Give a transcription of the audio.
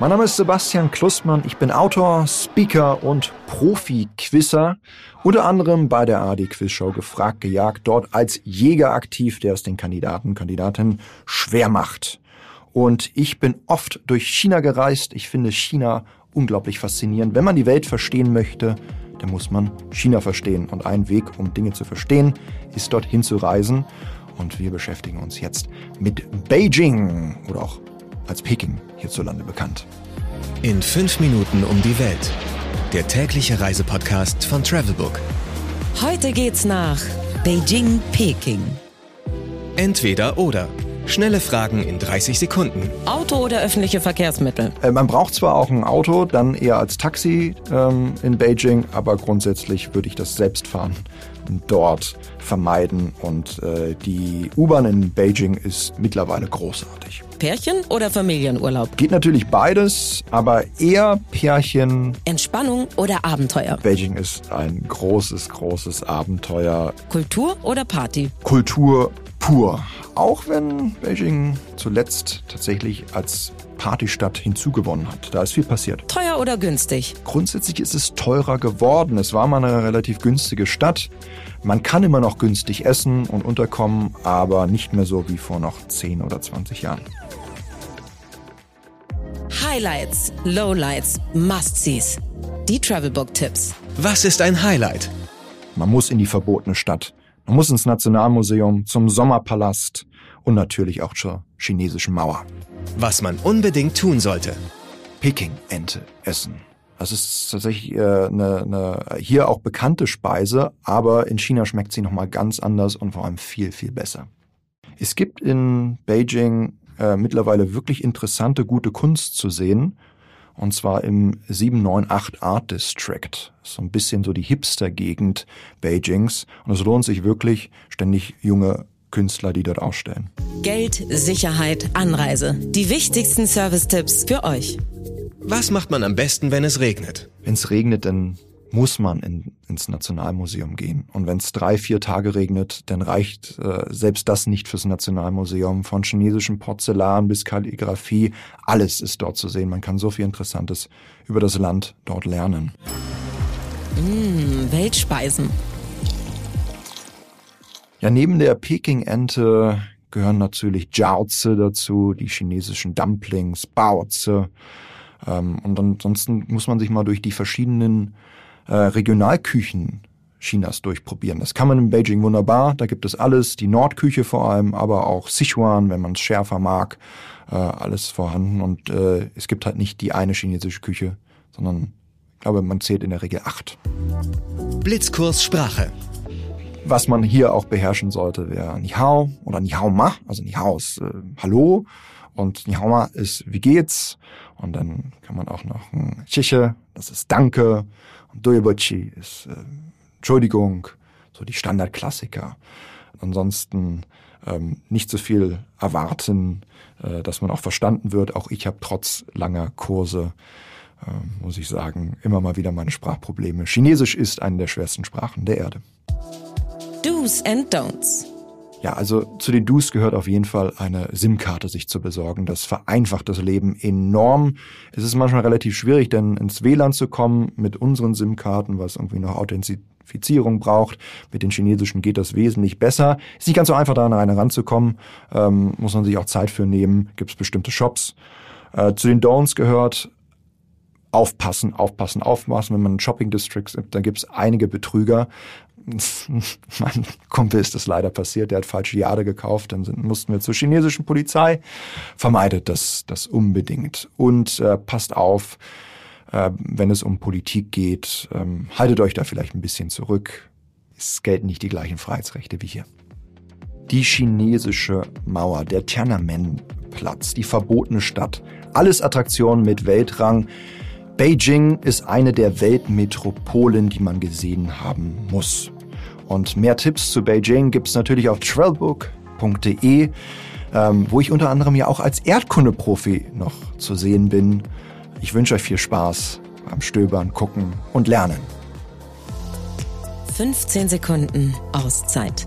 Mein Name ist Sebastian Klussmann. Ich bin Autor, Speaker und Profi-Quizzer. Unter anderem bei der AD Quizshow gefragt, gejagt, dort als Jäger aktiv, der es den Kandidaten, Kandidatinnen schwer macht. Und ich bin oft durch China gereist. Ich finde China unglaublich faszinierend. Wenn man die Welt verstehen möchte, dann muss man China verstehen. Und ein Weg, um Dinge zu verstehen, ist dorthin zu reisen. Und wir beschäftigen uns jetzt mit Beijing oder auch als Peking hierzulande bekannt. In fünf Minuten um die Welt. Der tägliche Reisepodcast von Travelbook. Heute geht's nach Beijing, Peking. Entweder oder. Schnelle Fragen in 30 Sekunden. Auto oder öffentliche Verkehrsmittel? Äh, man braucht zwar auch ein Auto, dann eher als Taxi ähm, in Beijing, aber grundsätzlich würde ich das Selbstfahren dort vermeiden. Und äh, die U-Bahn in Beijing ist mittlerweile großartig. Pärchen oder Familienurlaub? Geht natürlich beides, aber eher Pärchen. Entspannung oder Abenteuer? Beijing ist ein großes, großes Abenteuer. Kultur oder Party? Kultur pur. Auch wenn Beijing zuletzt tatsächlich als Partystadt hinzugewonnen hat. Da ist viel passiert. Teuer oder günstig? Grundsätzlich ist es teurer geworden. Es war mal eine relativ günstige Stadt. Man kann immer noch günstig essen und unterkommen, aber nicht mehr so wie vor noch 10 oder 20 Jahren. Highlights, Lowlights, Must-Sees. Die Travelbook-Tipps. Was ist ein Highlight? Man muss in die verbotene Stadt. Man muss ins Nationalmuseum, zum Sommerpalast und natürlich auch zur chinesischen Mauer. Was man unbedingt tun sollte. Peking-Ente essen. Das ist tatsächlich äh, eine, eine hier auch bekannte Speise, aber in China schmeckt sie nochmal ganz anders und vor allem viel, viel besser. Es gibt in Beijing äh, mittlerweile wirklich interessante, gute Kunst zu sehen. Und zwar im 798 Art District. So ein bisschen so die Hipster-Gegend Beijings. Und es lohnt sich wirklich, ständig junge Künstler, die dort ausstellen. Geld, Sicherheit, Anreise. Die wichtigsten Service-Tipps für euch. Was macht man am besten, wenn es regnet? Wenn es regnet, dann muss man in, ins Nationalmuseum gehen. Und wenn es drei, vier Tage regnet, dann reicht äh, selbst das nicht fürs Nationalmuseum. Von chinesischem Porzellan bis Kalligrafie, alles ist dort zu sehen. Man kann so viel Interessantes über das Land dort lernen. Mmh, Weltspeisen. Ja, neben der Peking-Ente gehören natürlich Jiaozi dazu, die chinesischen Dumplings, Baozi. Ähm, und ansonsten muss man sich mal durch die verschiedenen äh, Regionalküchen Chinas durchprobieren. Das kann man in Beijing wunderbar. Da gibt es alles, die Nordküche vor allem, aber auch Sichuan, wenn man es schärfer mag, äh, alles vorhanden. Und äh, es gibt halt nicht die eine chinesische Küche, sondern ich glaube, man zählt in der Regel acht. Blitzkurs Sprache. Was man hier auch beherrschen sollte, wäre Nihao oder Nihao Ma. Also Nihao ist äh, Hallo und Nihao Ma ist Wie geht's? Und dann kann man auch noch ein Chiche, das ist Danke. Und Doyebochi ist äh, Entschuldigung, so die Standardklassiker. Ansonsten ähm, nicht so viel erwarten, äh, dass man auch verstanden wird. Auch ich habe trotz langer Kurse, äh, muss ich sagen, immer mal wieder meine Sprachprobleme. Chinesisch ist eine der schwersten Sprachen der Erde. Do's and Don'ts. Ja, also zu den Do's gehört auf jeden Fall eine SIM-Karte sich zu besorgen. Das vereinfacht das Leben enorm. Es ist manchmal relativ schwierig, denn ins WLAN zu kommen mit unseren SIM-Karten, was irgendwie noch Authentifizierung braucht. Mit den chinesischen geht das wesentlich besser. Ist nicht ganz so einfach, da an eine ranzukommen. Ähm, muss man sich auch Zeit für nehmen. Gibt es bestimmte Shops. Äh, zu den Don'ts gehört aufpassen, aufpassen, aufpassen. Wenn man in Shopping Districts, da gibt es einige Betrüger. mein Kumpel ist das leider passiert, der hat falsche Jade gekauft, dann sind, mussten wir zur chinesischen Polizei. Vermeidet das, das unbedingt. Und äh, passt auf, äh, wenn es um Politik geht, ähm, haltet euch da vielleicht ein bisschen zurück. Es gelten nicht die gleichen Freiheitsrechte wie hier. Die chinesische Mauer, der Tiananmen-Platz, die verbotene Stadt, alles Attraktionen mit Weltrang. Beijing ist eine der Weltmetropolen, die man gesehen haben muss. Und mehr Tipps zu Beijing gibt's natürlich auf travelbook.de, ähm, wo ich unter anderem ja auch als Erdkundeprofi noch zu sehen bin. Ich wünsche euch viel Spaß beim Stöbern, Gucken und Lernen. 15 Sekunden Auszeit.